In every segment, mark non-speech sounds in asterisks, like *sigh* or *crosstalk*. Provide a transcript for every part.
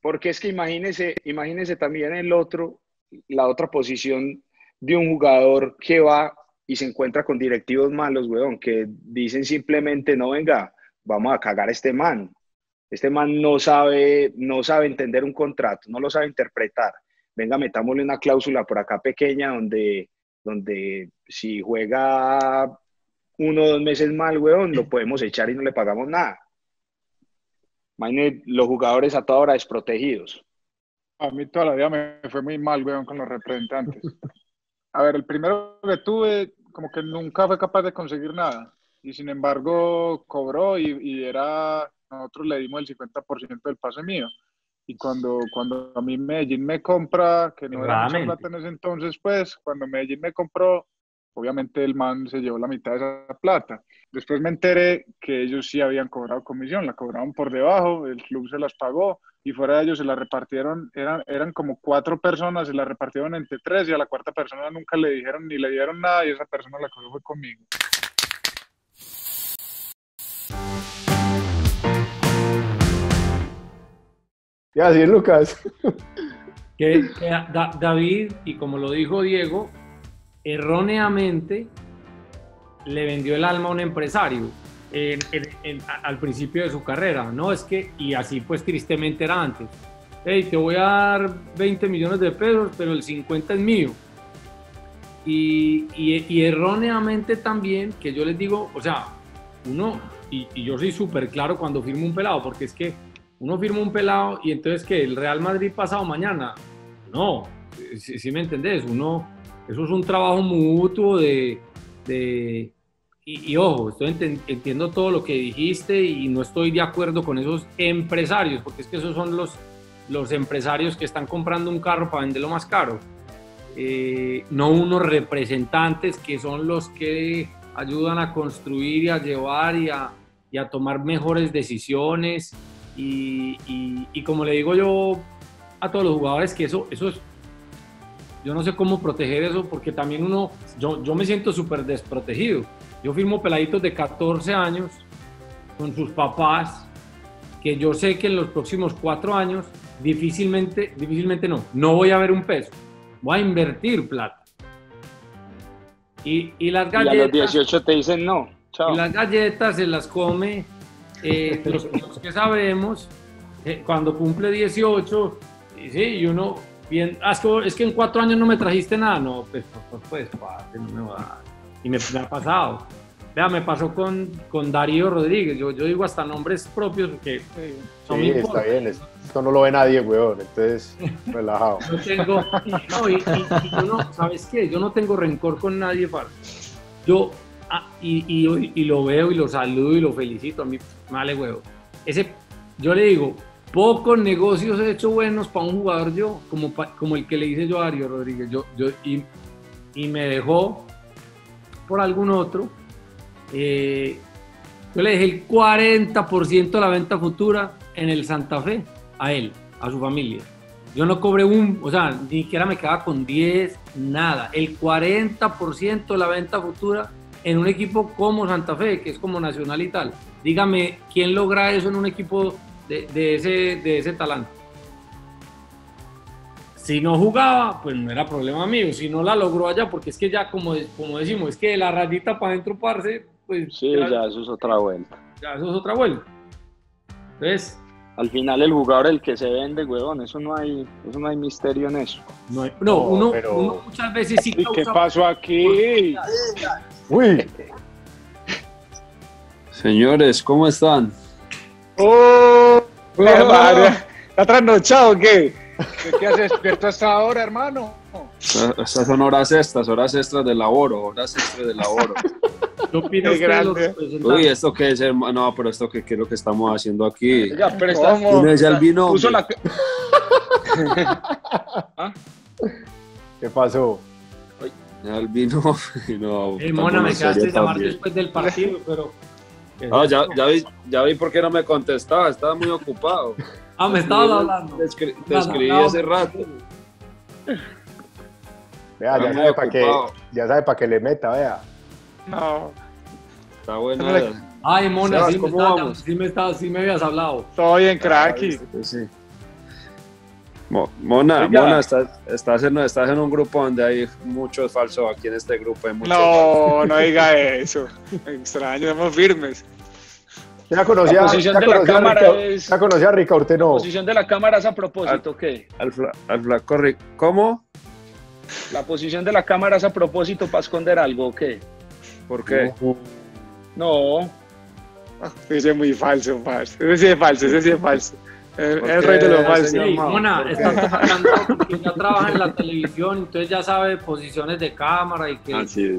Porque es que imagínese, imagínese también el otro, la otra posición de un jugador que va y se encuentra con directivos malos, weón, que dicen simplemente, no venga, vamos a cagar a este man. Este man no sabe, no sabe entender un contrato, no lo sabe interpretar. Venga, metámosle una cláusula por acá pequeña donde, donde si juega uno o dos meses mal, weón, lo podemos echar y no le pagamos nada. Imagínate los jugadores a toda hora desprotegidos. A mí toda la vida me fue muy mal, weón, con los representantes. A ver, el primero que tuve, como que nunca fue capaz de conseguir nada. Y sin embargo, cobró y, era, nosotros le dimos el 50% del pase mío. Y cuando, cuando a mí Medellín me compra, que no era mucha plata en ese entonces, pues, cuando Medellín me compró, obviamente el man se llevó la mitad de esa plata. Después me enteré que ellos sí habían cobrado comisión, la cobraron por debajo, el club se las pagó y fuera de ellos se la repartieron, eran, eran como cuatro personas, se la repartieron entre tres y a la cuarta persona nunca le dijeron ni le dieron nada y esa persona la cogió fue conmigo. Ya, sí, Lucas. Que, David, y como lo dijo Diego, erróneamente le vendió el alma a un empresario al principio de su carrera, ¿no? Es que, y así pues tristemente era antes. Hey, te voy a dar 20 millones de pesos, pero el 50 es mío. Y, y, erróneamente también, que yo les digo, o sea, uno, y, yo soy súper claro cuando firmo un pelado, porque es que uno firma un pelado y entonces que el Real Madrid pasado mañana, no, si, me entendés, uno, eso es un trabajo mutuo de, de y, ojo, estoy entiendo todo lo que dijiste y no estoy de acuerdo con esos empresarios, porque es que esos son los, los empresarios que están comprando un carro para venderlo más caro. Eh, no unos representantes que son los que ayudan a construir y a llevar y a, y a tomar mejores decisiones. Y, y, como le digo yo a todos los jugadores, que eso, eso es, yo no sé cómo proteger eso, porque también uno, yo, yo me siento súper desprotegido yo firmo peladitos de 14 años con sus papás, que yo sé que en los próximos cuatro años difícilmente, difícilmente no, no voy a ver un peso, voy a invertir plata. Y, y las galletas... Y a los 18 te dicen no. Chao. Y las galletas se las come eh, *laughs* los, que sabemos, eh, cuando cumple 18, y, sí, y uno, bien, ah, es, que, en cuatro años no me trajiste nada, no, pues, pues, pues, pues no me va a dar y me, ha pasado. Vea, me pasó con, con Darío Rodríguez. Yo, yo digo hasta nombres propios porque son Sí, está bien. Esto no lo ve nadie, weón. Entonces, *laughs* relajado. Yo tengo, no, y, yo no, ¿sabes qué? Yo no tengo rencor con nadie, para Yo, ah, y, y, lo veo y lo saludo y lo felicito. A mí, vale, huevo. Ese, yo le digo, pocos negocios he hecho buenos para un jugador yo, como, como el que le hice yo a Darío Rodríguez. Yo, yo, y, y me dejó por algún otro. Eh, yo le dejé el 40% de la venta futura en el Santa Fe a él, a su familia. Yo no cobré un, o sea, ni siquiera me quedaba con 10, nada. El 40% de la venta futura en un equipo como Santa Fe, que es como Nacional y tal. Dígame, ¿quién logra eso en un equipo de, de ese, de ese talante? Si no jugaba, pues no era problema mío. Si no la logró allá, porque es que ya, como, como decimos, es que la rayita para dentro, parce, pues. Sí, ya, eso es otra vuelta. Ya, eso es otra vuelta. Entonces. Al final, el jugador el que se vende, huevón, eso no hay, eso no hay misterio en eso. No, no, uno, uno, muchas veces sí. ¿Qué pasó aquí? Uy. Señores, ¿cómo están? ¡Oh! ¿Está trasnochado o qué? ¿Qué haces despierto hasta ahora, hermano? Estas son horas extras, horas extras de laboro, horas extras de laboro. Uy, ¿esto qué es, hermano? No, pero ¿esto qué, qué, es lo que estamos haciendo aquí? Ya, pero estamos... el vino. *laughs* ¿Ah? ¿Qué pasó? Ya el vino. *laughs* No, hey, Mona, me quedaste llamar después del partido, pero... Ah, ya, ya, vi, ya vi por qué no me contestaba, estaba muy ocupado. Ah, me estabas hablando. Te, escribí hace rato. Vea, ya sabe, para que, ya sabe para que le meta, vea. No. Está bueno. Ay, Mona, sí, me sí, me sí me habías hablado. Todo bien, cracky. Sí. Mo- Mona, Oiga. Mona, estás, estás, en, estás en un grupo donde hay muchos falsos. Aquí en este grupo hay muchos No, no diga eso. Extraño, somos firmes. Ya conocía, La posición ya de la cámara Rica- es- ya conocía a Rica, usted La posición de la cámara es a propósito, ¿qué? Al, fla- al flaco. ¿Cómo? La posición de la cámara es a propósito para esconder algo, ¿o qué? ¿Por qué? No, Ese es muy falso, parce. Ese sí es falso, ese sí es falso. El, ¿Por el rey de los falsos. señor? Sí, Mona, hablando porque ya trabaja en la televisión, entonces ya sabe posiciones de cámara y que... Así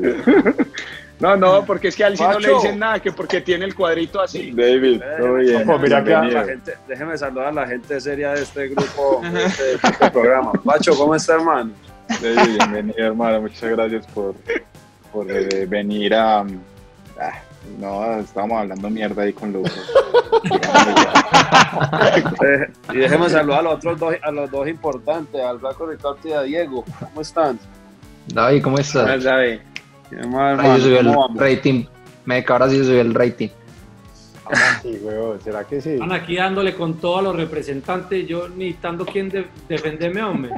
no, no, porque es que a él sí no le dicen nada, que porque tiene el cuadrito así. David, todo bien. Ojo, mira que-. La gente, déjeme saludar a la gente seria de este grupo, *laughs* de este, de este programa. Pacho, ¿cómo está, hermano? David, bienvenido, hermano. Muchas gracias por, por eh, venir a. ah, no, estábamos hablando mierda ahí con Lucas. *laughs* *laughs* Y déjeme saludar a los otros dos, a los dos importantes, al Flaco Ricardo y a Diego. ¿Cómo están? David, ¿cómo estás? ¿sabe? ¿Qué más, Ahí hermano? subió el rating. Me ahora sí subió el rating. Ah, sí, weón, ¿será que sí? Están aquí dándole con todos los representantes, yo necesitando quién de- defenderme, hombre.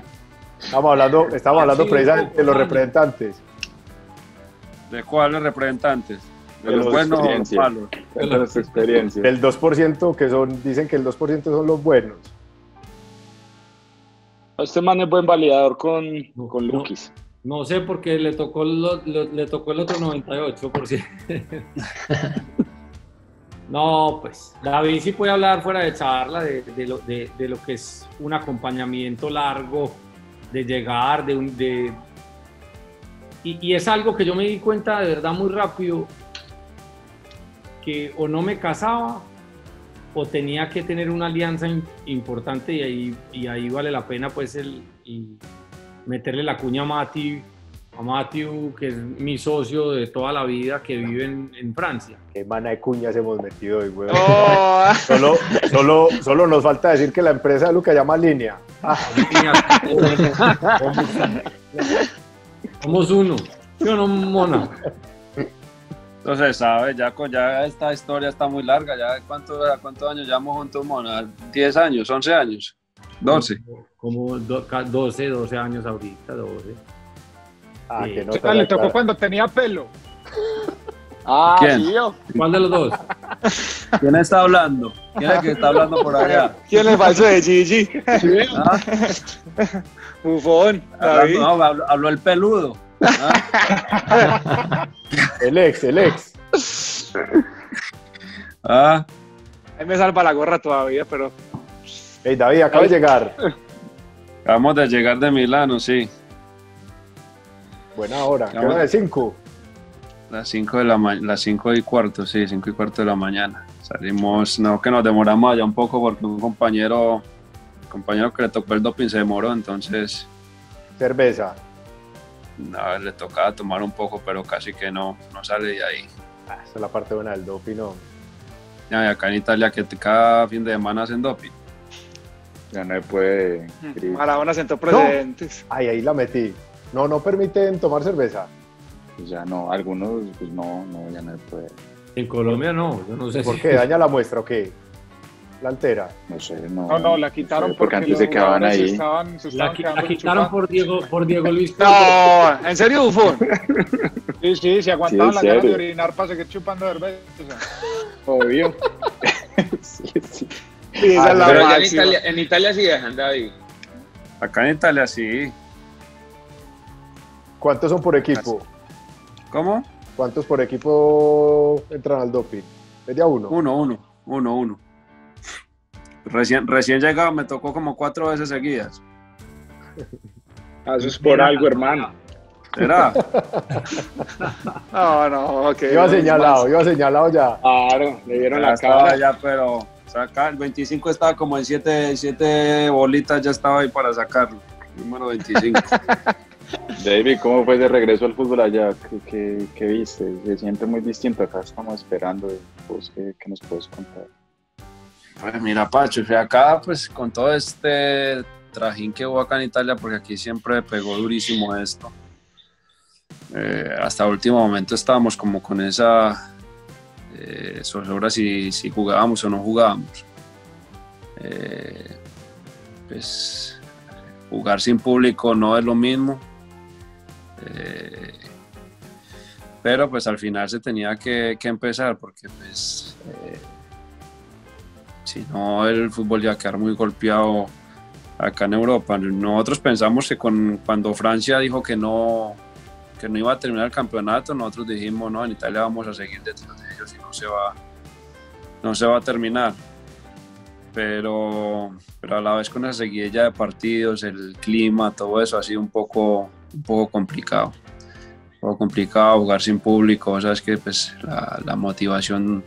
Estamos hablando, estamos hablando Sí, precisamente de los representantes. ¿De cuáles representantes? ¿De De los los buenos o los experiencia. malos? Cuéntanos tu experiencia. Del 2% que son, dicen que el 2% son los buenos. Este man es buen validador con, No, con no. Lukis. No sé porque le tocó, lo- lo- le tocó el otro 98%. *laughs* no, pues David sí puede hablar fuera de charla de, de lo, de- de lo que es un acompañamiento largo, de llegar, de un... De, y, y es algo que yo me di cuenta de verdad muy rápido, que o no me casaba o tenía que tener una alianza im- importante y ahí, y ahí vale la pena pues el, y meterle la cuña a Mati, a Matthew, que es mi socio de toda la vida que vive en, en Francia. Qué mana de cuñas hemos metido hoy, weón. Oh, *laughs* Solo, solo, solo nos falta decir que la empresa de Luca llama Línea. Somos uno. ¿Sí o no, Mona? Entonces, ¿sabes? Ya, con- ya esta historia está muy larga. ¿Ya cuánto, cuántos años llevamos juntos, Mona? ¿10 años? ¿11 años? ¿12? Como do- ca- 12, 12 años ahorita, 12. Ah, Sí. que no ah, te le tocó cuando tenía pelo. Ah, ¿Quién? sí, yo. ¿Cuál de los dos? *laughs* ¿Quién está hablando? ¿Quién es el que está hablando por allá? ¿Quién es el falso de Gigi? ¿Ah? *laughs* Bufón. Hablando- no, habló, habló el peludo. ¿Ah? *laughs* El ex, el ex. ¿Ah? Ahí me salva la gorra todavía, pero Hey, David, acaba de llegar. Acabamos de llegar de Milano, sí. Buena hora. ¿Qué hora de 5? Las 5 de la ma- las 5 y cuarto, sí, 5 y cuarto de la mañana. Salimos, no que nos demoramos allá un poco porque un compañero, compañero que le tocó el doping se demoró, entonces Cerveza. No, le tocaba tomar un poco, pero casi que no, no sale de ahí. Ah, esa es la parte buena del doping, ¿no? Ya, y acá en Italia que te- cada fin de semana hacen doping. Ya no se puede. Cris. Maradona sentó precedentes. Ay, ahí la metí. No, no permiten tomar cerveza. Pues ya no, algunos, pues no, no, ya no se puede. En Colombia no, yo no sé ¿Por si- qué? ¿Daña la muestra o qué? La altera. No sé, no. No, no, la sé, quitaron porque antes se quedaban ahí. Estaban, se La, qui- quitaron por Diego, por Diego Luis. No, ¿en serio, Bufón? *laughs* Sí, sí, se aguantaban Sí, las ganas de orinar para seguir chupando cerveza. Obvio. *laughs* sí, sí. Sí, esa Ah, es la Pero allá en. Italia, en Italia sí dejan, David. Acá en Italia sí. ¿Cuántos son por equipo? ¿Cómo? ¿Cuántos por equipo entran al doping? ¿Media uno? Uno, uno, uno, uno. Recién, recién llegado me tocó como cuatro veces seguidas. *laughs* Ah, Eso es por algo, hermano. ¿Será? *laughs* No, no, ok. Iba no, señalado, iba señalado ya. Claro, le dieron Ya la cara. ya, pero saca, el 25 estaba como en 7 siete bolitas, ya estaba ahí para sacarlo. Número 25. *laughs* David, ¿cómo fue de regreso al fútbol allá? ¿Qué, qué, qué viste? Se siente muy distinto. Acá estamos esperando. Pues, ¿qué, qué nos puedes contar? Pues mira, Pacho, fui acá pues con todo este trajín que hubo acá en Italia, porque aquí siempre pegó durísimo esto. Eh, hasta último momento estábamos como con esa eh, zozobra si, si jugábamos o no jugábamos. Eh, pues jugar sin público no es lo mismo. Eh, pero pues al final se tenía que, empezar porque pues si no el fútbol ya quedar muy golpeado acá en Europa. Nosotros pensamos que con, cuando Francia dijo que no, que no iba a terminar el campeonato, nosotros dijimos, no, en Italia vamos a seguir detrás de ellos y no se va, no se va a terminar. Pero, pero a la vez con esa seguidilla de partidos, el clima, todo eso ha sido un poco, un poco complicado. Un poco complicado jugar sin público, sabes que pues, la, la motivación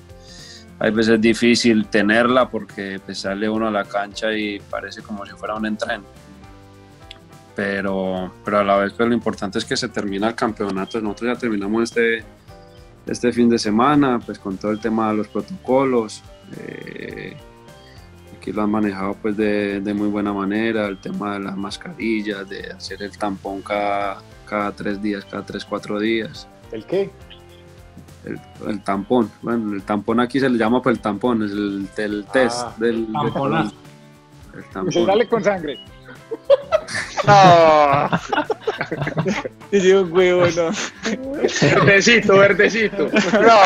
hay veces difícil tenerla porque pues, sale uno a la cancha y parece como si fuera un entreno. Pero, pero a la vez pues, lo importante es que se termina el campeonato. Nosotros ya terminamos este, este fin de semana, pues con todo el tema de los protocolos. Eh, aquí lo han manejado pues de, de, muy buena manera, el tema de las mascarillas, de hacer el tampón cada, cada tres días, cada tres, cuatro días. ¿El qué? El, el, tampón. Bueno, el tampón aquí se le llama pues el tampón, es el, el test Ah, del tamponazo. el tampón. Dale con sangre. *laughs* No. *laughs* Y yo, huevo, no. Verdecito, verdecito. No.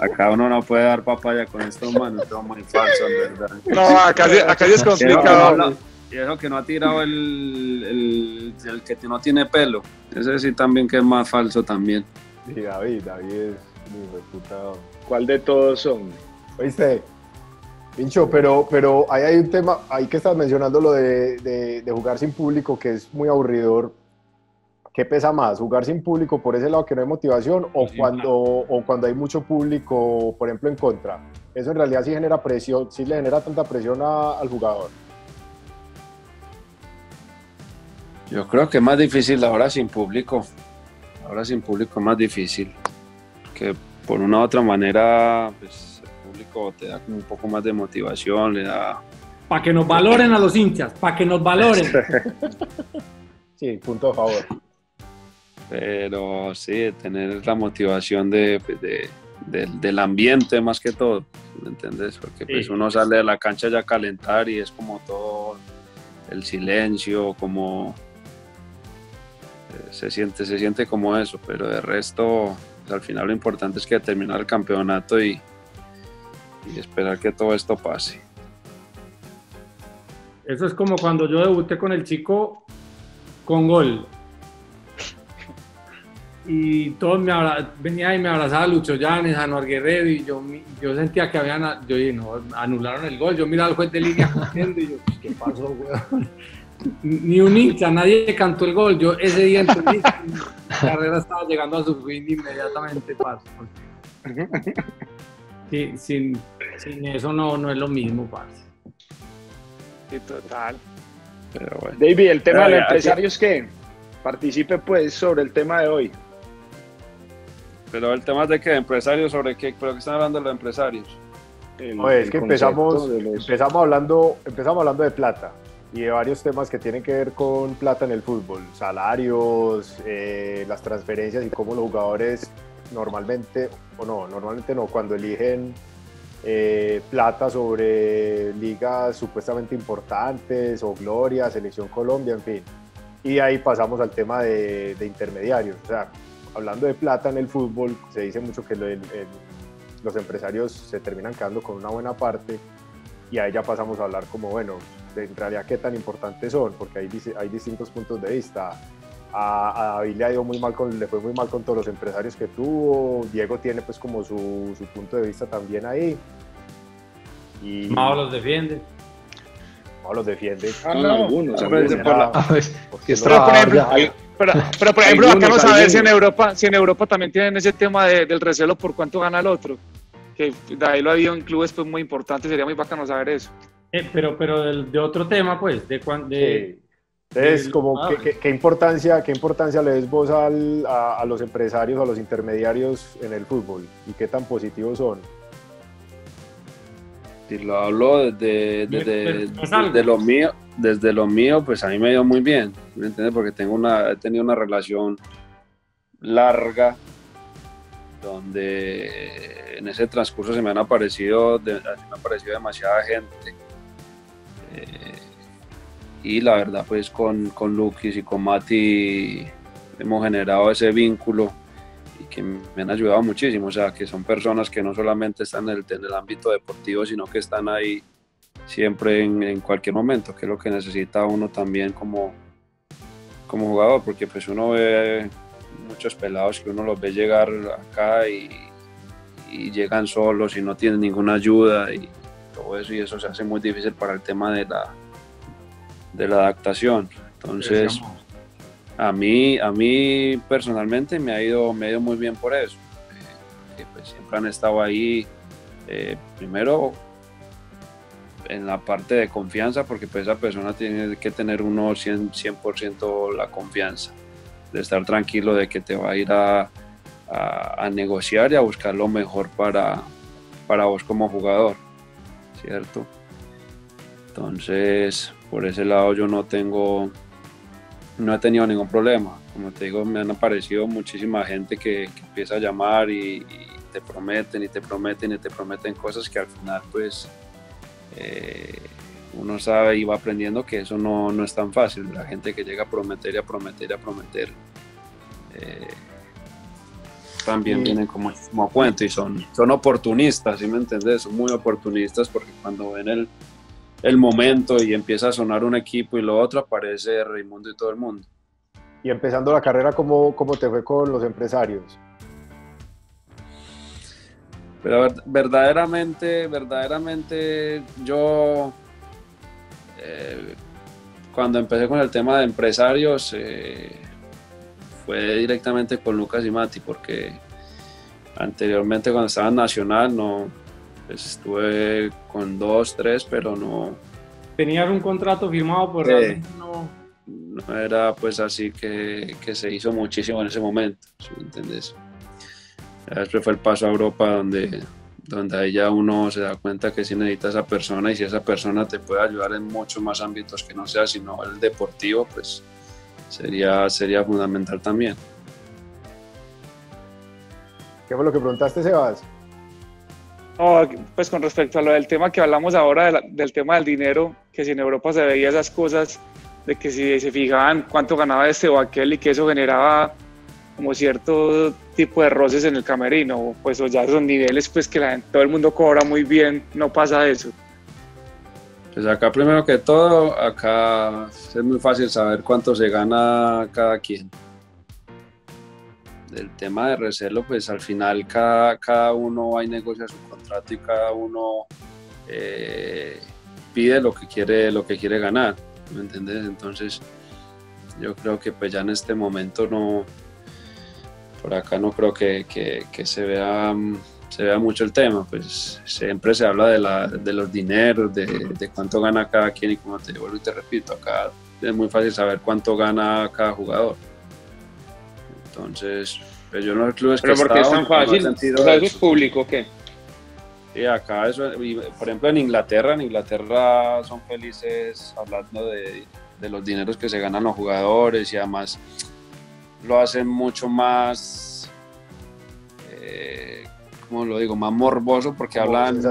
Acá uno no puede dar papaya con estos manos, esto es muy falso, en verdad. No, acá, acá sí es no complicado. Y eso que no ha tirado el, el, el que no tiene pelo. Ese sí también que es más falso también. Sí, David, David es mi puta. ¿Cuál de todos son? ¿Oíste? Pincho, pero, pero ahí hay un tema, ahí que estás mencionando lo de, de- de jugar sin público, que es muy aburridor. ¿Qué pesa más? ¿Jugar sin público por ese lado que no hay motivación o cuando, o cuando hay mucho público, por ejemplo, en contra? Eso en realidad sí genera presión, sí le genera tanta presión a- al jugador. Yo creo que es más difícil ahora sin público. Ahora sin público es más difícil. Que por una u otra manera, pues el público te da como un poco más de motivación, le da. Para que nos valoren a los hinchas, para que nos valoren. *laughs* Sí, punto a favor. Pero sí, tener la motivación de, pues, de- del- del ambiente más que todo, ¿me entiendes? Porque pues uno sale de la cancha ya a calentar y es como todo el silencio, como se siente, se siente como eso, pero de resto, pues, al final lo importante es que terminar el campeonato y, y esperar que todo esto pase. Eso es como cuando yo debuté con el chico con gol. Y todos me venía y me abrazaba Lucho Llanes, Anuar Guerrero, y yo, yo sentía que habían, yo dije, no, anularon el gol. Yo miraba al juez de línea y yo, pues, ¿qué pasó, weón? Ni un hincha, nadie cantó el gol. Yo ese día entendí que mi carrera estaba llegando a su fin inmediatamente, parce. *laughs* Sí, sin, sin eso no, no es lo mismo, parce. Sí, total. Pero bueno. David, el tema Ya, de los ya, empresarios que participe pues sobre el tema de hoy. Pero el tema es de que empresarios, sobre qué, pero que están hablando de los empresarios. El- No, es que empezamos, los- empezamos, hablando, empezamos hablando de plata y de varios temas que tienen que ver con plata en el fútbol, salarios, eh, las transferencias y cómo los jugadores normalmente, o no, normalmente no, cuando eligen eh, plata sobre ligas supuestamente importantes o Gloria, Selección Colombia, en fin. Y ahí pasamos al tema de, intermediarios. O sea, hablando de plata en el fútbol, se dice mucho que los empresarios se terminan quedando con una buena parte y ahí ya pasamos a hablar como, bueno, de, en realidad qué tan importantes son, porque hay, hay distintos puntos de vista. A, a David le, ha ido muy mal con, le fue muy mal con todos los empresarios que tuvo, Diego tiene pues como su, su punto de vista también ahí. Y Mao los defiende. Mao los defiende. Ah, no, algunos, Pero, por ejemplo, Hay- Pero, pero por ejemplo, acá no saber si en. Europa, si en Europa también tienen ese tema de- del recelo por cuánto gana el otro. Que de ahí lo ha habido en clubes pues, muy importantes, sería muy bacano saber eso. Eh, pero pero del- de, otro tema, pues, de, cuan- de Sí. Entonces, como, ah, ¿qué, qué- qué importancia, ¿qué importancia le des vos al- a, a los empresarios, a los intermediarios en el fútbol? ¿Y qué tan positivos son? Si lo hablo desde, desde, desde lo mío, desde lo mío, pues a mí me dio muy bien, ¿me entiendes? Porque tengo una, he tenido una relación larga donde en ese transcurso se me han aparecido, de- me ha aparecido demasiada gente. Eh, y la verdad pues con, con Lukis y con Mati hemos generado ese vínculo y que me han ayudado muchísimo, o sea, que son personas que no solamente están en el, en el ámbito deportivo, sino que están ahí siempre en, en, cualquier momento, que es lo que necesita uno también como, como jugador, porque pues uno ve muchos pelados que uno los ve llegar acá y, y llegan solos y no tienen ninguna ayuda y todo eso y eso se hace muy difícil para el tema de la, de la adaptación. Entonces, a mí, a mí personalmente me ha ido, me ha ido muy bien por eso. Eh, que pues siempre han estado ahí, eh, primero en la parte de confianza, porque pues esa persona tiene que tener uno 100%, 100 la confianza, de estar tranquilo de que te va a ir a, a, negociar y a buscar lo mejor para, para vos como jugador, ¿cierto? Entonces, por ese lado yo no tengo, no he tenido ningún problema. Como te digo, me han aparecido muchísima gente que, empieza a llamar y, y, te prometen y te prometen y te prometen cosas que al final pues eh, uno sabe y va aprendiendo que eso no, no, es tan fácil. La gente que llega a prometer y a prometer y a prometer eh, también sí. vienen como, como a cuento y son, son oportunistas, ¿sí me entendés? Son muy oportunistas porque cuando ven el, el momento y empieza a sonar un equipo y lo otro, aparece Raimundo y todo el mundo. Y empezando la carrera, ¿cómo, cómo te fue con los empresarios? Pero verdaderamente, verdaderamente yo, eh, cuando empecé con el tema de empresarios, eh, fue directamente con Lucas y Mati, porque anteriormente cuando estaba en Nacional no, pues estuve con dos, tres, pero no. ¿Tenías un contrato firmado por eh, no... no era pues así que, que, se hizo muchísimo en ese momento, ¿sí ¿me entiendes? Después fue el paso a Europa donde, donde ahí ya uno se da cuenta que sí necesita esa persona y si esa persona te puede ayudar en muchos más ámbitos que no sea sino el deportivo, pues sería, sería fundamental también. ¿Qué fue lo que preguntaste, Sebas? No, pues con respecto a lo del tema que hablamos ahora, de la, del tema del dinero, que si en Europa se veía esas cosas, de que si se fijaban cuánto ganaba este o aquel y que eso generaba como cierto tipo de roces en el camerino, pues o ya son niveles pues que la todo el mundo cobra muy bien, no pasa eso. Pues acá primero que todo, acá es muy fácil saber cuánto se gana cada quien. El tema de recelo, pues al final cada, cada uno va y negocia su contrato y cada uno eh, pide lo que quiere, lo que quiere ganar, ¿me entiendes? Entonces yo creo que pues ya en este momento no, por acá no creo que, que, que se vea se vea mucho el tema, pues siempre se habla de, la, de los dineros, de, de, cuánto gana cada quien y como te vuelvo y te repito, acá es muy fácil saber cuánto gana cada jugador. Entonces, pues yo no los clubes Pero que porque estado, es tan fácil, no o sea, eso es público, ¿qué? Sí, acá eso, por ejemplo en Inglaterra, en Inglaterra son felices hablando de, de los dineros que se ganan los jugadores y además lo hacen mucho más eh, lo digo, más morboso porque hablan,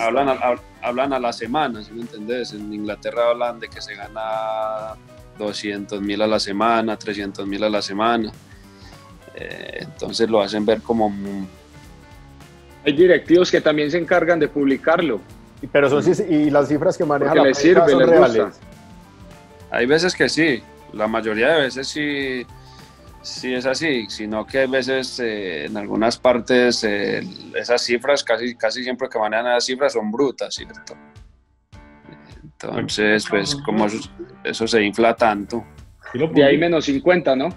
hablan, a, hablan a la semana, ¿sí me entendés? En Inglaterra hablan de que se gana 200 mil a la semana, 300 mil a la semana. Eh, entonces lo hacen ver como... Hay directivos que también se encargan de publicarlo. Pero son, y las cifras que maneja la les sirve, son les reales. gusta. Hay veces que sí, la mayoría de veces sí Sí, es así, sino que a veces eh, en algunas partes eh, esas cifras, casi, casi siempre que manejan esas cifras son brutas, ¿cierto? Entonces, pues como eso, eso se infla tanto. De ahí menos 50, ¿no?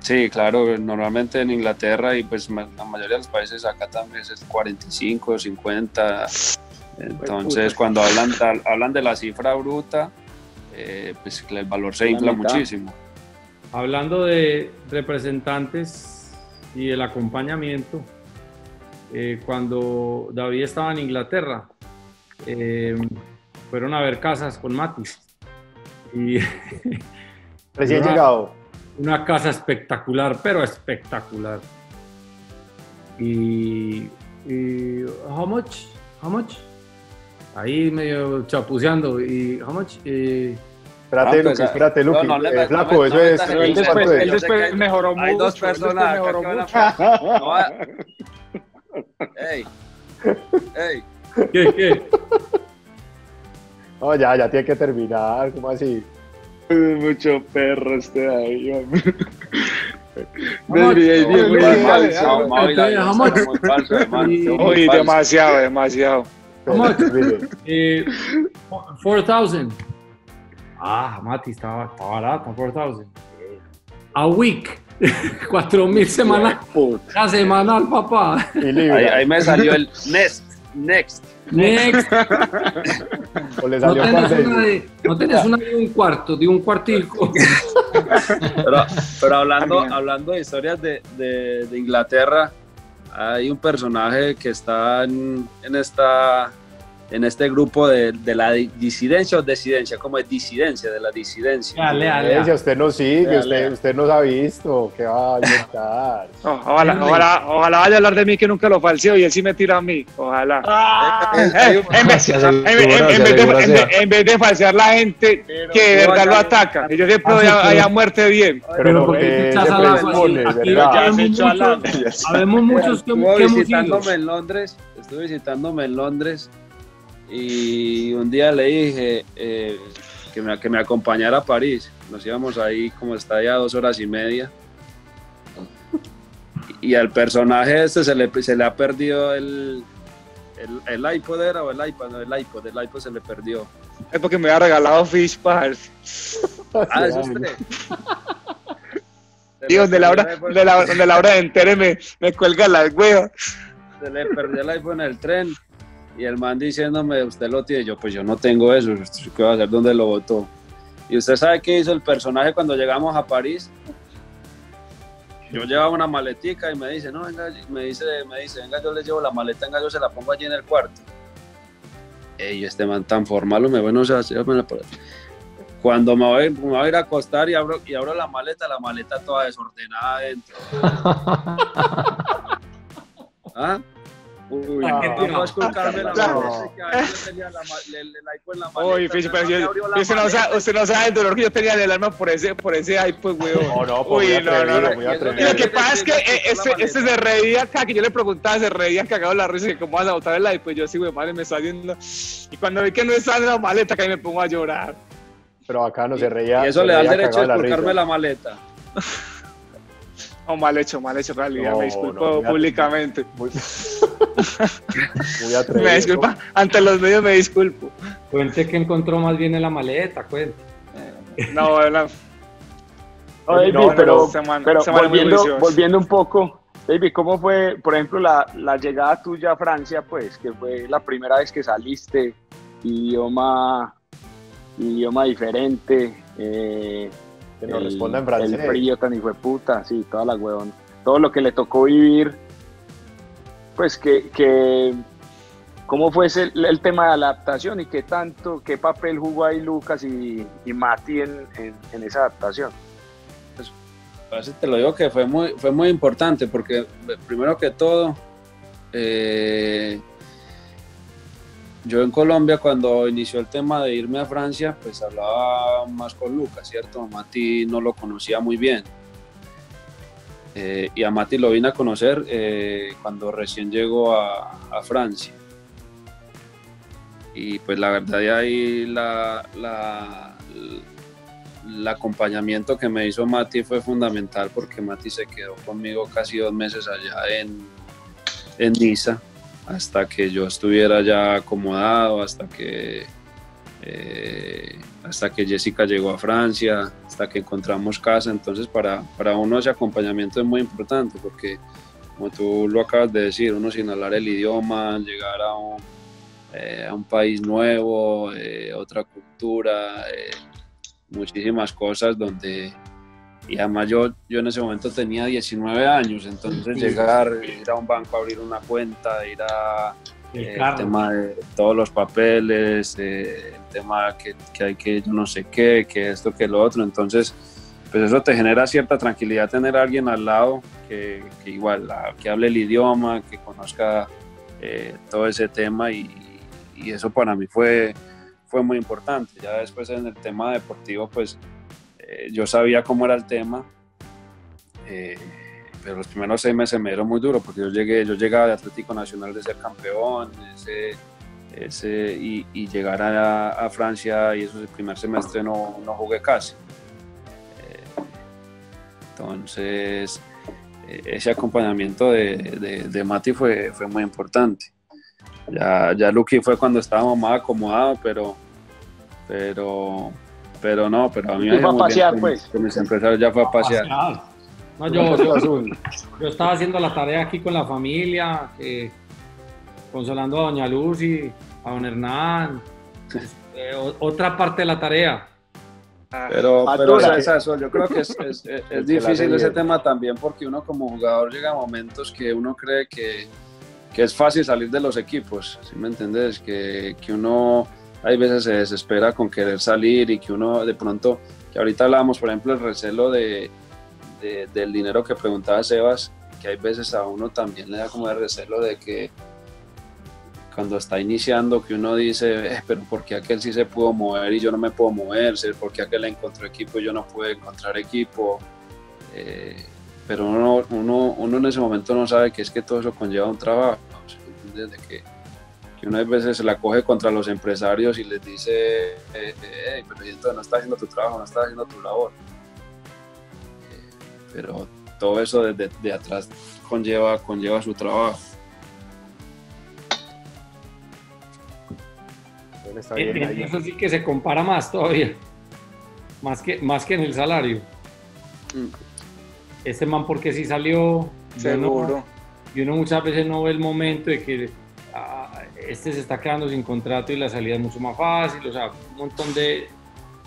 Sí, claro, normalmente en Inglaterra y pues la mayoría de los países acá también es 45, 50. Entonces, cuando hablan, hablan de la cifra bruta, eh, pues el valor se infla muchísimo. Hablando de representantes y el acompañamiento, eh, cuando David estaba en Inglaterra, eh, fueron a ver casas con Mati. Y *laughs* Recién una, llegado. Una casa espectacular, pero espectacular. Y, y how much? How much? Ahí medio chapuceando. Y how much? Eh, Espérate, Ah, Luqui, pues, espérate, no, Luqui. no le Eh, flaco, eso es. Él el ¿cuánto después, él hay- mejoró Hay mucho. dos él después personas mejoró mucho. No Ey. Ey. ¿Qué, qué? No, ya, ya tiene que terminar, ¿cómo así? Es mucho perro este ahí, muy falso. muy falso, falso. demasiado, demasiado. ¿Cómo? Mire, Eh, 4,000. Ah, Mati, está, está barata, 4,000. A week. *laughs* 4,000 semanal. Puta. La semanal, papá. Ahí, ahí me salió el next, next. Next. *laughs* O le No salió tenés, para una de, no tenés una de un cuarto, de un cuartico. *laughs* Pero, pero hablando, hablando de historias de, de- de Inglaterra, hay un personaje que está en, en esta en este grupo de, de la di- disidencia o disidencia, como es disidencia, de la disidencia. Dale, dale. Usted no sigue, Lea, usted, usted nos ha visto, ¿qué va a inventar? No, ojalá, ojalá, ojalá vaya a hablar de mí que nunca lo falseo y él sí me tira a mí. Ojalá. En, vez, de, falsear la gente que de verdad lo ataca. Y yo siempre Ah, voy sí, a, pero- a muerte bien. Pero no, ¿por qué porque habemos muchos, que, Estuve que hemos visitándome ido. en Londres, estuve visitándome en Londres y un día le dije eh, que, me, que me acompañara a París. Nos íbamos ahí como está ya dos horas y media. Y al personaje este se le, se le ha perdido el, el, el iPod era o el iPad, no, el iPod, el iPod se le perdió. Es porque me había regalado Fish Pals. Ah, es usted. Y donde la hora, donde la, donde la hora de entere me, me cuelga las huevas. se le perdió el iPhone en el tren y el man diciéndome, usted lo tiene, yo pues yo no tengo eso, ¿qué va a hacer? ¿Dónde lo botó? Y usted sabe qué hizo el personaje cuando llegamos a París. Yo llevaba una maletica y me dice, no, venga, me dice, me dice, venga, yo le llevo la maleta, venga, yo se la pongo allí en el cuarto. Ey, este man tan formal, me bueno, o sea, cuando me voy, me voy a ir a acostar y abro, y abro la maleta, la maleta toda desordenada adentro. *laughs* Uy, no, esculcarme la No. maleta, que a veces yo tenía la el, el iPhone en la maleta. Uy, Fish, pero usted, no sabe, usted no sabe el dolor que yo tenía en el alma por ese, por ese iPod, weón. No, no, pues Uy, no, no, no. Y eso Y atrevido. lo que pasa es que eh, este, este se reía acá, que yo le preguntaba, se reían cagados la risa, que cómo vas a botar el iPod. Yo sí, güey, madre, me está viendo. Y cuando vi que no estaba en la maleta, que ahí me pongo a llorar. Pero acá no se reía. Y eso le da el reía derecho de cagado de esculcarme la maleta. Oh, mal hecho, mal hecho, realidad. No, me disculpo no, públicamente. Muy, *laughs* muy atrevido. Me disculpa, ante los medios me disculpo. Cuente que encontró más bien en la maleta, cuente. No, ¿verdad? No, David, No, no, pero, no, volviendo, volviendo un poco, David, ¿cómo fue, por ejemplo, la, la llegada tuya a Francia, pues, que fue la primera vez que saliste, idioma, idioma diferente, eh, Que nos el- responda en francés. El frío tan hijo de puta, sí, toda la huevón. Todo lo que le tocó vivir, pues que, que cómo fue ese- el, tema de adaptación y qué tanto, qué papel jugó ahí Lucas y, y Mati en, en- en esa adaptación. Veces te lo digo que fue muy, fue muy importante porque primero que todo, eh, yo en Colombia cuando inició el tema de irme a Francia, pues hablaba más con Lucas, ¿cierto? Mati no lo conocía muy bien. Eh, y a Mati lo vine a conocer eh, cuando recién llegó a, Francia. Y pues la verdad de ahí la, el acompañamiento que me hizo Mati fue fundamental porque Mati se quedó conmigo casi dos meses allá en, en Niza hasta que yo estuviera ya acomodado, hasta que, eh, hasta que Jessica llegó a Francia, hasta que encontramos casa. Entonces para, para uno ese acompañamiento es muy importante porque, como tú lo acabas de decir, uno sin hablar el idioma, llegar a un, eh, país nuevo, eh, otra cultura, muchísimas cosas donde y además yo, yo en ese momento tenía 19 años, entonces llegar, ir a un banco a abrir una cuenta, ir a El eh, tema de todos los papeles, eh, el tema que, que hay que yo no sé qué, que esto, que lo otro, entonces pues eso te genera cierta tranquilidad tener a alguien al lado que, que igual, que hable el idioma, que conozca eh, todo ese tema y, y eso para mí fue fue muy importante. Ya después en el tema deportivo, pues eh, yo sabía cómo era el tema, eh, pero los primeros seis meses me dieron muy duro porque yo llegué, yo llegaba de Atlético Nacional de ser campeón, ese, ese, y, y, llegar a, a, Francia y eso el primer semestre no, no jugué casi. Eh, entonces, ese acompañamiento de, de, de, Mati fue, fue muy importante. Ya, ya Lucky fue cuando estábamos más acomodados, pero, pero, pero no, pero a mí me fue a pasear, pues. Con mis empresarios ya fue a pasear. No, yo, yo, yo, estaba haciendo la tarea aquí con la familia, eh, consolando a Doña Lucy, a Don Hernán, eh, otra parte de la tarea. Pero, pero es eso, yo creo que es, es, *laughs* es difícil ese tema también porque uno como jugador llega a momentos que uno cree que, que es fácil salir de los equipos, ¿sí me entiendes? Que, que, uno hay veces se desespera con querer salir y que uno de pronto, que ahorita hablábamos por ejemplo el recelo de, de, del dinero que preguntaba Sebas, que hay veces a uno también le da como el recelo de que cuando está iniciando que uno dice, eh, pero ¿por qué aquel sí se pudo mover y yo no me puedo mover? ¿Por qué aquel encontró equipo y yo no pude encontrar equipo? Eh, pero uno, uno, uno, en ese momento no sabe que es que todo eso conlleva un trabajo. Desde que, que uno a veces se la coge contra los empresarios y les dice, eh, eh, pero entonces no estás haciendo tu trabajo, no estás haciendo tu labor. Eh, pero todo eso desde de atrás conlleva, conlleva su trabajo. Está bien, ahí. Eso sí que se compara más todavía, más que, más que en el salario. Mm. Este man porque sí salió, seguro. Y uno, muchas veces no ve el momento de que este se está quedando sin contrato y la salida es mucho más fácil, o sea, un montón de,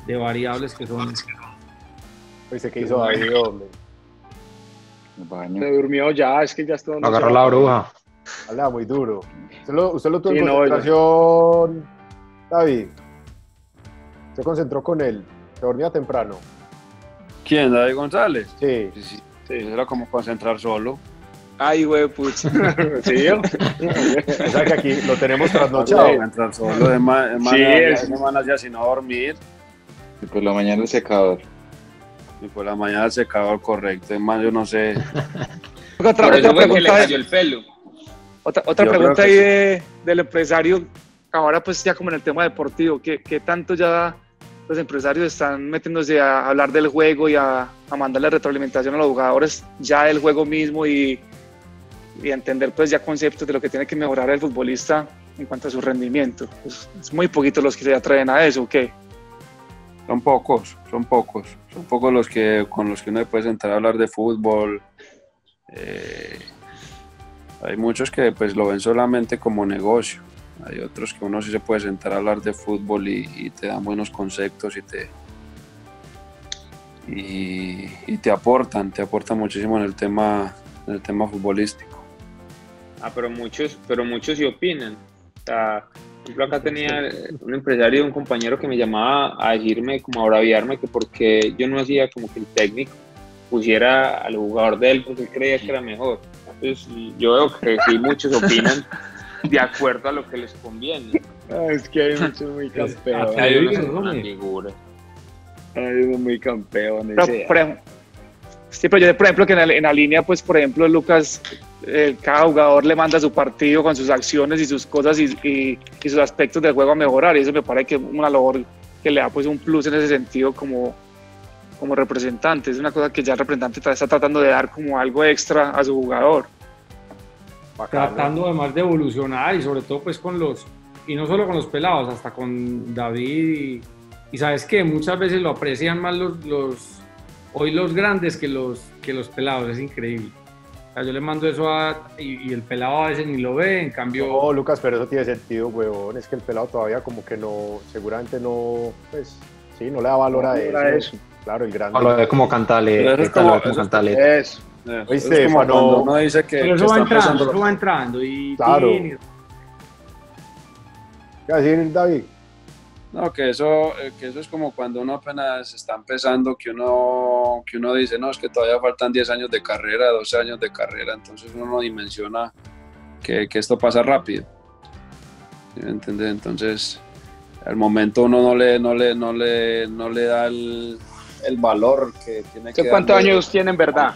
de variables que son... Dice que hizo David, hombre. Se durmió ya, es que ya está... Agarró la bruja. Habla muy duro. Usted lo, usted lo tuvo en concentración, David. Se concentró con él. Se dormía temprano. ¿Quién? ¿David González? Sí. Sí, sí, sí era como concentrar solo. Ay, güey, pucha. *laughs* ¿Sí? *laughs* o sea que aquí lo tenemos trasnochado. Concentrar solo, de ma de Sí, es- semanas ya sin no dormir. Y por la mañana el secador. Y por la mañana el secador correcto. Es más, yo no sé. *laughs* Otra, otra que le pregunta, cayó el pelo. otra, otra pregunta ahí que de- del empresario, ahora pues ya como en el tema deportivo, ¿qué, qué tanto ya los empresarios están metiéndose a hablar del juego y a, a mandarle retroalimentación a los jugadores ya del juego mismo y, y entender pues ya conceptos de lo que tiene que mejorar el futbolista en cuanto a su rendimiento? Pues, es muy poquito los que se atreven a eso, ¿o qué? Son pocos, son pocos. Son pocos los que con los que uno puede sentar a hablar de fútbol. Eh, hay muchos que pues lo ven solamente como negocio. Hay otros que uno sí se puede sentar a hablar de fútbol y, te dan buenos conceptos y te y te aportan, te aportan muchísimo en el tema, en el tema futbolístico. Ah, pero muchos, pero muchos sí opinan. O sea, por ejemplo, acá tenía un empresario, un compañero que me llamaba a decirme, como a braviarme, que porque yo no hacía como que el técnico pusiera al jugador de él porque él creía que era mejor. Entonces, yo veo que sí, muchos opinan *laughs* de acuerdo a lo que les conviene. Ah, es que hay muchos muy campeones. Hay unos Rome. una figura. Hay unos muy campeones. Sí, pero yo, por ejemplo, que en la, en la línea, pues, por ejemplo, Lucas, eh, cada jugador le manda su partido con sus acciones y sus cosas y, y- y sus aspectos del juego a mejorar. Y eso me parece que es una labor que le da pues un plus en ese sentido como, como representante. Es una cosa que ya el representante está tratando de dar como algo extra a su jugador. Bacano. tratando además de evolucionar y sobre todo pues con los, y no solo con los pelados, hasta con David y, y sabes que muchas veces lo aprecian más los, los hoy los grandes que los, que los pelados, es increíble. Sea, yo le mando eso a, y, y el pelado a veces ni lo ve, en cambio... No, Lucas, pero eso tiene sentido, huevón. Es que el pelado todavía como que no, seguramente no, pues, sí, no le da valor a No, eso. Claro, el grande. Lo ve como cantale. Pero eso es ¿qué tal lo como- como cantale? Eso. Oíste, es como cuando uno dice que, pero que eso va entrando, eso va entrando y... Claro. tin, y- ¿Qué va a decir David? No, que eso, eh, que eso es como cuando uno apenas está empezando, que uno, que uno dice, no, es que todavía faltan 10 años de carrera, 12 años de carrera, entonces uno no dimensiona que, que esto pasa rápido. ¿Sí me entiendes? Entonces, al momento uno no le, no le, no le, no le da el, el valor que tiene que ¿Usted ¿Cuántos darle. años tiene en verdad?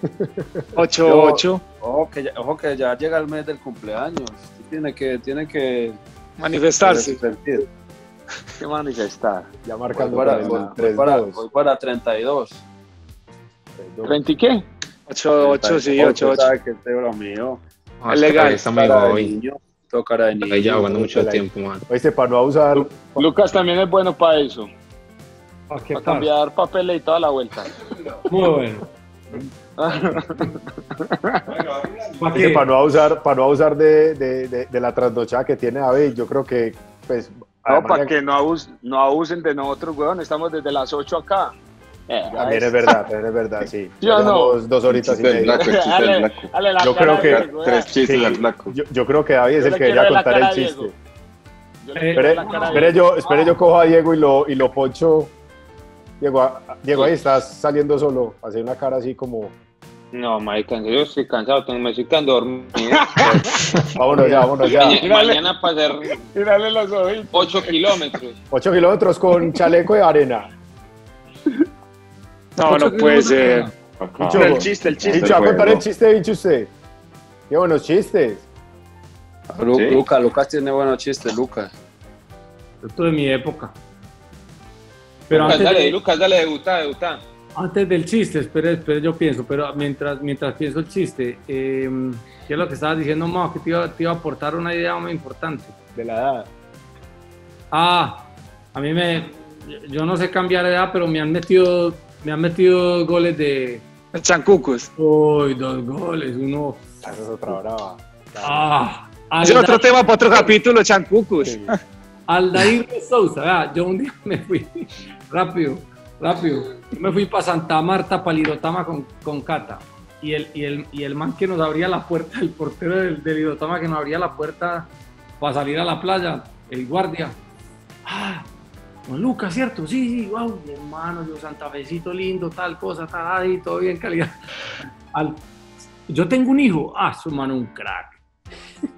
*laughs* 8, Yo- 8. Ojo que, ya, ojo que ya llega el mes del cumpleaños. Tiene que, tiene que Manifestarse. Sentir. ¿Qué manifestar? Ya Voy marcando para, para el voy- voy 3 para, 2 voy para 32. ¿30 y qué? 8, 8, sí, 8, Usted 8. sabe que este mío. Ah, Es legal. Está muy de hoy. niño. Tengo cara de niño. Ahí ya jugando mucho tiempo, man. Oíste, para no abusar, Lucas también es bueno para eso, ¿Para cambiar papeles y toda la vuelta. Muy bueno. *laughs* ¿Para no abusar, para no abusar de, de, de, de la trasnochada que tiene David, yo creo que, pues, además para que no, abus- no abusen de nosotros, weón. Estamos desde las 8 acá. Eh, También es verdad, también es verdad, sí. *laughs* ¿Sí o no? Dos horitas y Chiste media. blanco, chiste del Dale, blanco. dale la Yo creo que- Diego, Tres chistes Sí. blanco. Yo, yo creo que David es Yo el que debería contar el chiste. Yo Eh, Espere, espere yo, espere yo cojo a Diego y lo, y lo poncho. Diego, Diego, ahí estás saliendo solo. Hace una cara así como. No, marica, serio estoy cansado, tengo, me estoy quedando dormido. *laughs* *laughs* Vámonos ya, vámonos ya. Mañana, mañana para hacer Mírale los ojitos. 8 kilómetros. 8 kilómetros con chaleco de arena. No, no puede ser. Bicho, El chiste, el chiste. Bicho, va a contar el chiste, bicho, usted. Qué buenos chistes. Lu- Sí. Lucas, Lucas tiene buenos chistes, Lucas. Esto de mi época. Pero Lucas, antes, dale, de- Lucas, dale, debuta, debuta. Antes del chiste, espere, espere, yo pienso, pero mientras, mientras pienso el chiste, eh, ¿qué es lo que estabas diciendo, Mao? Que te iba, te iba a aportar una idea muy importante. De la edad. Ah, a mí me. Yo no sé cambiar de edad, pero me han metido, me han metido goles de. Chancucos. Uy, dos goles, uno. Esa es otra brava. Ah, es otro tema para otro capítulo, Chancucos. Sí. Aldair de Sousa. vea, yo un día *laughs* me fui rápido, rápido. Yo me fui para Santa Marta, para Lirotama con, con Cata. Y el, y, el, y el man que nos abría la puerta, *laughs* el portero del, del Lirotama que nos abría la puerta para salir a la playa, el guardia. Ah, don Lucas, ¿cierto? Sí, sí, wow, hermano, yo Santafecito lindo, tal cosa, tal, ahí, todo bien, calidad. Al- yo tengo un hijo, ah, su hermano, un crack.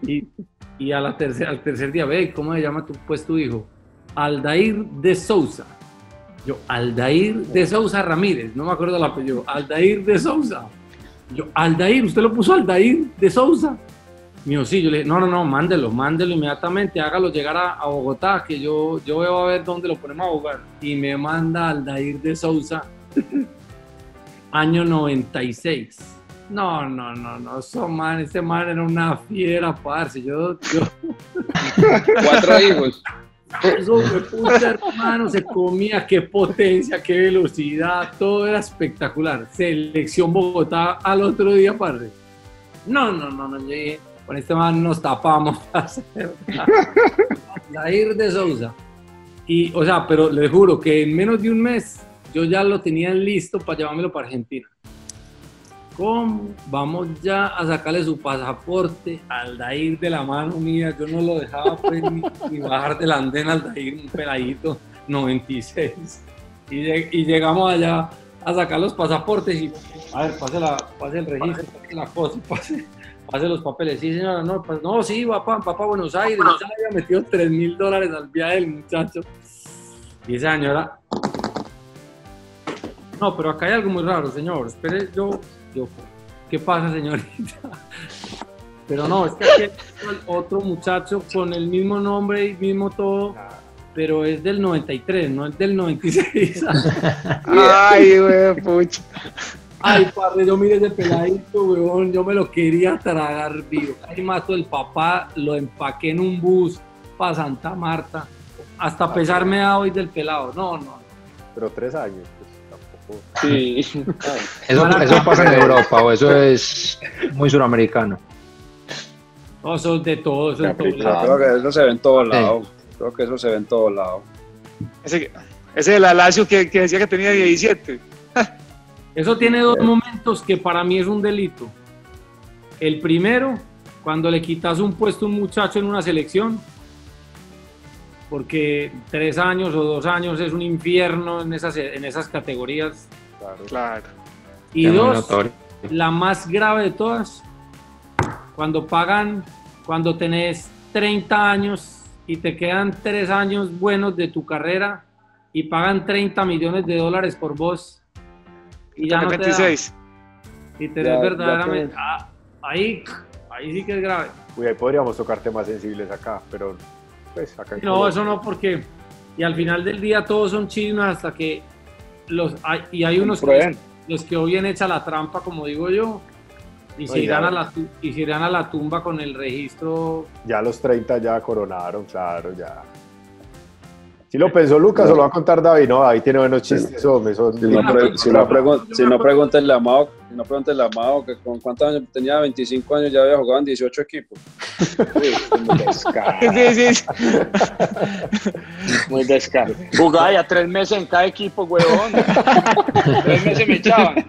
Y, y a tercera, al tercer día, ve, ¿cómo se llama tu, pues tu hijo? Aldair de Sousa. Yo, Aldair de Sousa Ramírez, no me acuerdo el apellido. Aldair de Sousa. Yo, Aldair, ¿usted lo puso Aldair de Sousa? Mío, sí, yo le dije, no, no, no, mándelo, mándelo inmediatamente, hágalo llegar a, Bogotá, que yo, yo veo a ver dónde lo ponemos a jugar. Y me manda Aldair de Sousa, *laughs* año 96. No, no, no, no, eso, man, ese man era una fiera, parce. Yo, yo, Cuatro hijos. Eso me puta, hermano, se comía, qué potencia, qué velocidad, todo era espectacular. Selección Bogotá al otro día, padre. No, no, no, no, yo dije, con este man nos tapamos. *laughs* La ir de Sousa. Y, o sea, pero le juro que en menos de un mes yo ya lo tenía listo para llevármelo para Argentina. ¿Cómo? Vamos ya a sacarle su pasaporte al Dair de la mano mía. Yo no lo dejaba pues, ni, ni bajar del andén al Dair, un peladito 96. Y, lleg- y llegamos allá a sacar los pasaportes y, a ver, pase, la, pase el registro, pase la cosa, pase, pase los papeles. Sí, señora, no, pues, no, sí, papá, papá, Buenos Aires. Ya le había metido 3 mil dólares al viaje del muchacho. Y esa señora, no, pero acá hay algo muy raro, señor. Espere, yo, yo, ¿qué pasa, señorita? *laughs* Pero no, es que aquí hay otro muchacho con el mismo nombre y mismo todo, pero es del 93, no es del 96. *laughs* Ay, güey, pucha. Ay, padre, yo mire ese peladito, weón, yo me lo quería tragar vivo. Ahí mato el papá, lo empaqué en un bus para Santa Marta. Hasta pesarme a hoy del pelado. No, no. Pero tres años. Sí. *laughs* Eso, eso pasa en Europa o eso es muy suramericano. No, eso es de todo, eso es de todo. Caprichado. Creo que eso se ve en todos Sí. lados. Creo que eso se ve en todos lados. Ese, ese de la Lazio que, que decía que tenía 17. Eso tiene dos momentos que para mí es un delito. El primero, cuando le quitas un puesto a un muchacho en una selección, porque tres años o dos años es un infierno en esas, en esas categorías. Claro. Claro. Y dos, la más grave de todas, cuando pagan, cuando tenés 30 años y te quedan tres años buenos de tu carrera y pagan 30 millones de dólares por vos y ya no te da. 26. y tenés Ya- verdaderamente te- ah, ahí ahí sí que es grave Uy, ahí podríamos tocar temas sensibles acá, pero pues acá no Colombia- eso no porque y al final del día todos son chismes hasta que los hay, y hay unos que los que hoy bien hecha la trampa como digo yo y se irán a la y se irán a la tumba con el registro Ya los 30 ya coronaron, claro, ya. Si lo pensó Lucas o lo va a contar David, no, David tiene buenos chistes, hombre, son- Si no, pre- si no, pregun- si no pregúntenle a Mao, si no pregúntenle a Mao que con cuántos años tenía 25 años ya había jugado en 18 equipos. Muy descarado. Sí, sí, sí. Muy descarado. Jugaba ya tres meses en cada equipo, huevón. tres meses me echaban.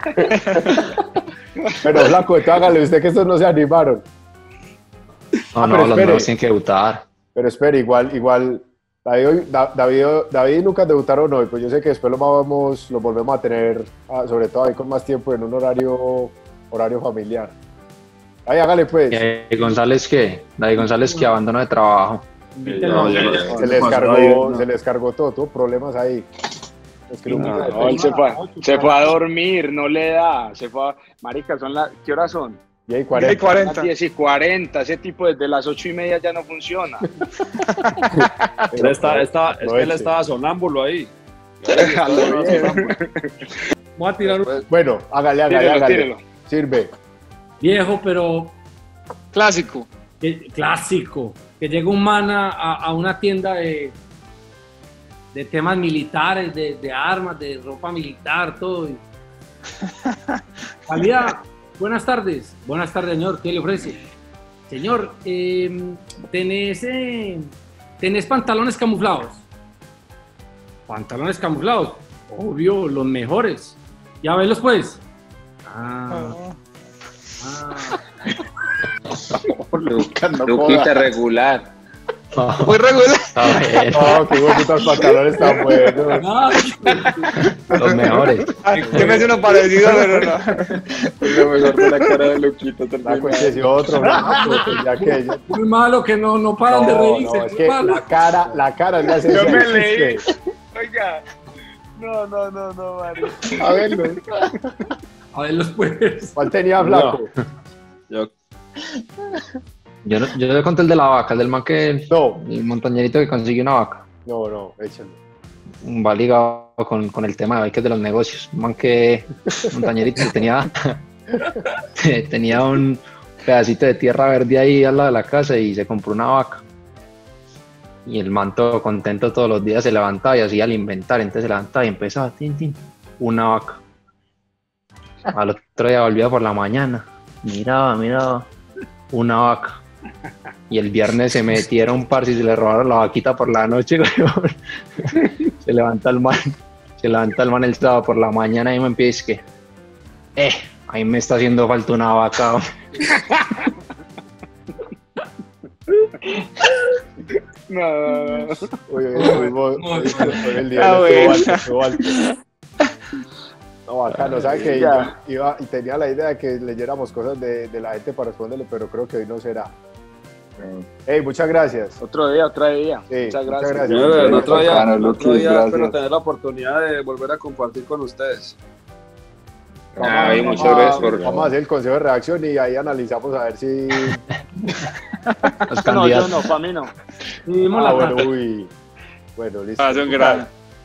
Pero flaco, hágale usted que estos no se animaron. No, Ah, no, pero los nuevos tienen que debutar. Pero espere, igual, igual, David, David, David y Lucas debutaron hoy, pues yo sé que después lo vamos, lo volvemos a tener, sobre todo ahí con más tiempo en un horario, horario familiar. Ahí hágale pues. ¿Y David González qué? David González que abandonó de trabajo. No, Se les cargó, no. se les cargó todo, tuvo problemas ahí. Es que No, Lucas- No, él se fue, se fue a dormir, no le da. Se fue a... Marica, son las... ¿qué horas son? Y ahí Y 40. 40. Las 10 y 40. Ese tipo desde las 8 y media ya no funciona. *laughs* Él está- está- es que él estaba sonámbulo ahí. voy a tirar un Bueno, hágale, hágale, Tírelo, hágale. tírelo. Sirve. viejo pero Clásico. que- clásico, que llega un man a, a- una tienda de, de temas militares, de, de armas, de ropa militar, todo. y- *laughs* Salida, buenas tardes. Buenas tardes, señor. ¿Qué le ofrece? Señor, eh, ¿tenés, eh, ¿tenés pantalones camuflados? Pantalones camuflados. Obvio, los mejores. Ya velos pues. Ah, ah. *laughs* Luquita regular. *laughs* Muy regular. Está bien, Oh, qué bonitos pantalones tan buenos. Ah, los mejores. Yo me hice uno parecido, pero no. Lo mejor de la cara de Luquito La también. coincidencia otro, flaco, pues, ya que ya- muy malo que no, no paran de No, reírse. no, es que malo. la cara, la cara es la esencia Yo me leí. Oiga. No, no, no, no, Mario. A verlo. A verlos pues. ¿Cuál tenía flaco? Yo, Yo, no- yo le conté el de la vaca, el del man que. No, El montañerito que consiguió una vaca. no, no, échalo. Va ligado con, con el tema de que es de los negocios. Un man que. Montañerito que tenía. *laughs* tenía un pedacito de tierra verde ahí al lado de la casa y se compró una vaca. Y el man todo contento todos los días se levantaba y hacía el inventario. Entonces se levantaba y empezaba, tin, tin, una vaca. Al otro día volvía por la mañana. Miraba, miraba, una vaca. Y el viernes se metieron par si se le robaron la vaquita por la noche, *laughs* weón. Se levanta el man, se levanta el man el sábado por la mañana y me empieza que, eh, ahí me está haciendo falta una vaca. weón". *laughs* No, no, el día estuvo alto, ¿sabes que Ya. iba, y tenía la idea de que leyéramos cosas de, de la gente para responderle, pero creo que hoy no será. Hey, muchas gracias. Otro día, otro día. Sí, muchas muchas gracias. gracias. yo el otro día, otro día gracias. espero tener la oportunidad de volver a compartir con ustedes. Ah, muchas vamos a- gracias por- Vamos a hacer el consejo de reacción y ahí analizamos a ver si. Los *laughs* No, yo no, para mí no. Ah, la bueno, uy. Bueno, listo. Ah, son.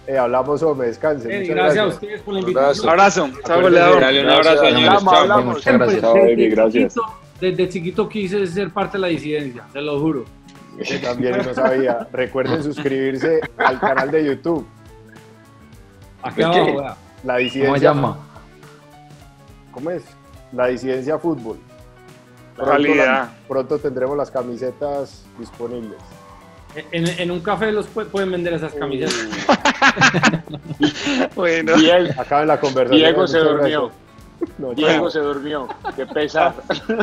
Eh, hablamos, hombre, descansen. Eh, Muchas gracias a ustedes por la invitación. Abrazo. Acuérdense- goleador. Dale un abrazo, Gracias. señores. Hablamos, Chao. hablamos. Muchas gracias. Chao, baby, gracias. Desde chiquito quise ser parte de la disidencia, te lo juro. Yo también no sabía. Recuerden suscribirse al canal de YouTube. Aquí ¿Es abajo, vea. La disidencia. ¿Cómo se llama? ¿Cómo es? La disidencia fútbol. Pronto, Realidad. la- pronto tendremos las camisetas disponibles. En, en un café los pu- pueden vender esas camisetas. *laughs* Bueno. La conversación. Diego se durmió. gracias. *laughs* No, Diego se durmió. Qué pesado.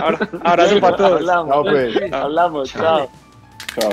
Ahora- Abrazo para todos. Hablamos. chao, pues. Hablamos. Chao. Chao.